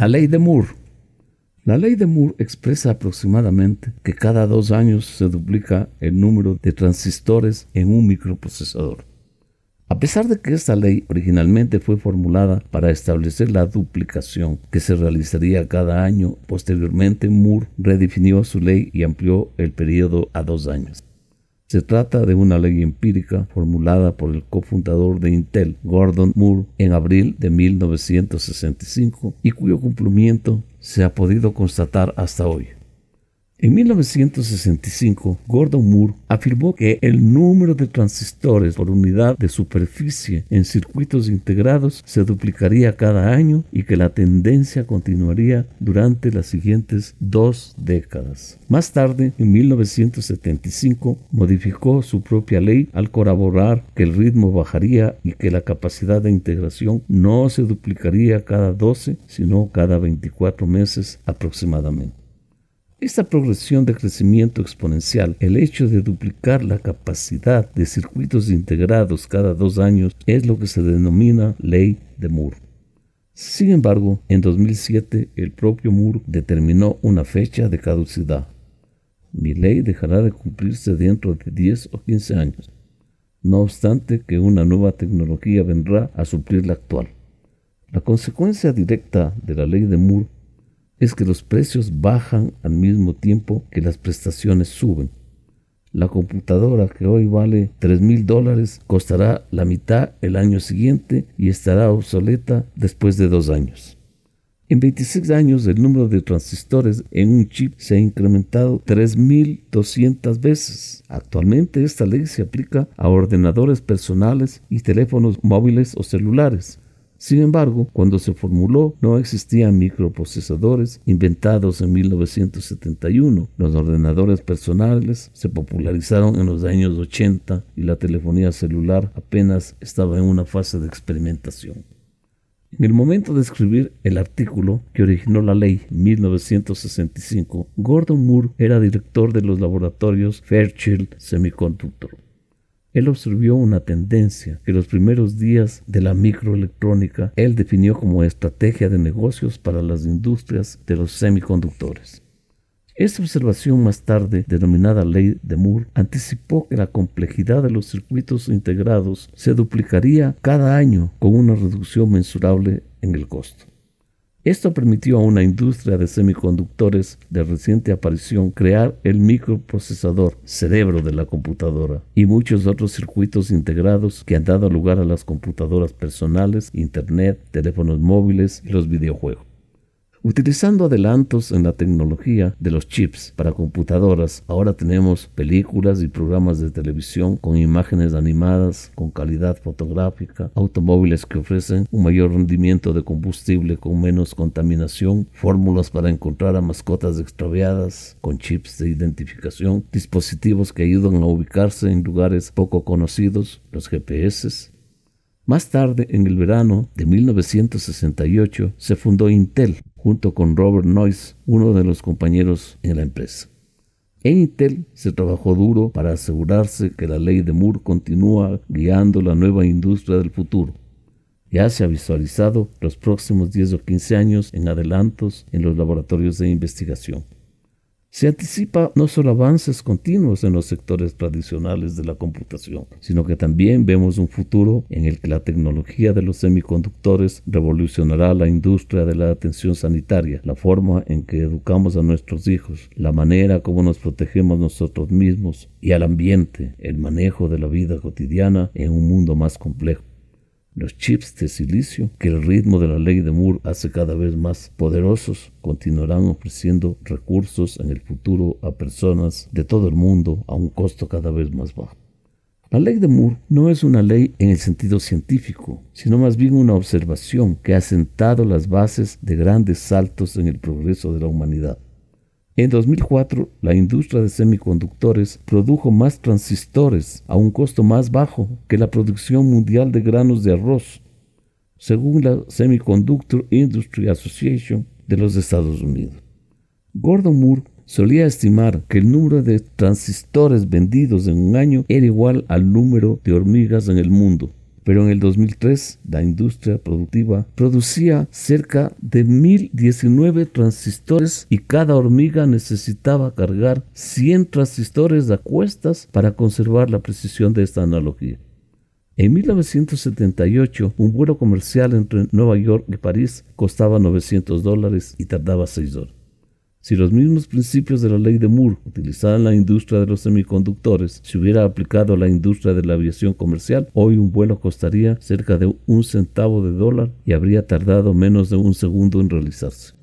La ley de Moore. La ley de Moore expresa aproximadamente que cada dos años se duplica el número de transistores en un microprocesador. A pesar de que esta ley originalmente fue formulada para establecer la duplicación que se realizaría cada año, posteriormente Moore redefinió su ley y amplió el periodo a dos años. Se trata de una ley empírica formulada por el cofundador de Intel, Gordon Moore, en abril de 1965 y cuyo cumplimiento se ha podido constatar hasta hoy. En 1965, Gordon Moore afirmó que el número de transistores por unidad de superficie en circuitos integrados se duplicaría cada año y que la tendencia continuaría durante las siguientes dos décadas. Más tarde, en 1975, modificó su propia ley al corroborar que el ritmo bajaría y que la capacidad de integración no se duplicaría cada 12, sino cada 24 meses aproximadamente. Esta progresión de crecimiento exponencial, el hecho de duplicar la capacidad de circuitos integrados cada dos años, es lo que se denomina ley de Moore. Sin embargo, en 2007 el propio Moore determinó una fecha de caducidad. Mi ley dejará de cumplirse dentro de 10 o 15 años, no obstante que una nueva tecnología vendrá a suplir la actual. La consecuencia directa de la ley de Moore es que los precios bajan al mismo tiempo que las prestaciones suben. La computadora que hoy vale 3 mil dólares costará la mitad el año siguiente y estará obsoleta después de dos años. En 26 años el número de transistores en un chip se ha incrementado 3.200 veces. Actualmente esta ley se aplica a ordenadores personales y teléfonos móviles o celulares. Sin embargo, cuando se formuló no existían microprocesadores inventados en 1971. Los ordenadores personales se popularizaron en los años 80 y la telefonía celular apenas estaba en una fase de experimentación. En el momento de escribir el artículo que originó la ley 1965, Gordon Moore era director de los laboratorios Fairchild Semiconductor. Él observó una tendencia que los primeros días de la microelectrónica él definió como estrategia de negocios para las industrias de los semiconductores. Esta observación más tarde, denominada ley de Moore, anticipó que la complejidad de los circuitos integrados se duplicaría cada año con una reducción mensurable en el costo. Esto permitió a una industria de semiconductores de reciente aparición crear el microprocesador, cerebro de la computadora, y muchos otros circuitos integrados que han dado lugar a las computadoras personales, Internet, teléfonos móviles y los videojuegos. Utilizando adelantos en la tecnología de los chips para computadoras, ahora tenemos películas y programas de televisión con imágenes animadas, con calidad fotográfica, automóviles que ofrecen un mayor rendimiento de combustible con menos contaminación, fórmulas para encontrar a mascotas extraviadas, con chips de identificación, dispositivos que ayudan a ubicarse en lugares poco conocidos, los GPS, más tarde, en el verano de 1968, se fundó Intel, junto con Robert Noyce, uno de los compañeros en la empresa. En Intel se trabajó duro para asegurarse que la ley de Moore continúa guiando la nueva industria del futuro. Ya se ha visualizado los próximos 10 o 15 años en adelantos en los laboratorios de investigación. Se anticipa no solo avances continuos en los sectores tradicionales de la computación, sino que también vemos un futuro en el que la tecnología de los semiconductores revolucionará la industria de la atención sanitaria, la forma en que educamos a nuestros hijos, la manera como nos protegemos nosotros mismos y al ambiente, el manejo de la vida cotidiana en un mundo más complejo. Los chips de silicio, que el ritmo de la ley de Moore hace cada vez más poderosos, continuarán ofreciendo recursos en el futuro a personas de todo el mundo a un costo cada vez más bajo. La ley de Moore no es una ley en el sentido científico, sino más bien una observación que ha sentado las bases de grandes saltos en el progreso de la humanidad. En 2004, la industria de semiconductores produjo más transistores a un costo más bajo que la producción mundial de granos de arroz, según la Semiconductor Industry Association de los Estados Unidos. Gordon Moore solía estimar que el número de transistores vendidos en un año era igual al número de hormigas en el mundo. Pero en el 2003 la industria productiva producía cerca de 1019 transistores y cada hormiga necesitaba cargar 100 transistores a cuestas para conservar la precisión de esta analogía. En 1978, un vuelo comercial entre Nueva York y París costaba 900 dólares y tardaba 6 horas. Si los mismos principios de la ley de Moore utilizaban la industria de los semiconductores se hubiera aplicado a la industria de la aviación comercial, hoy un vuelo costaría cerca de un centavo de dólar y habría tardado menos de un segundo en realizarse.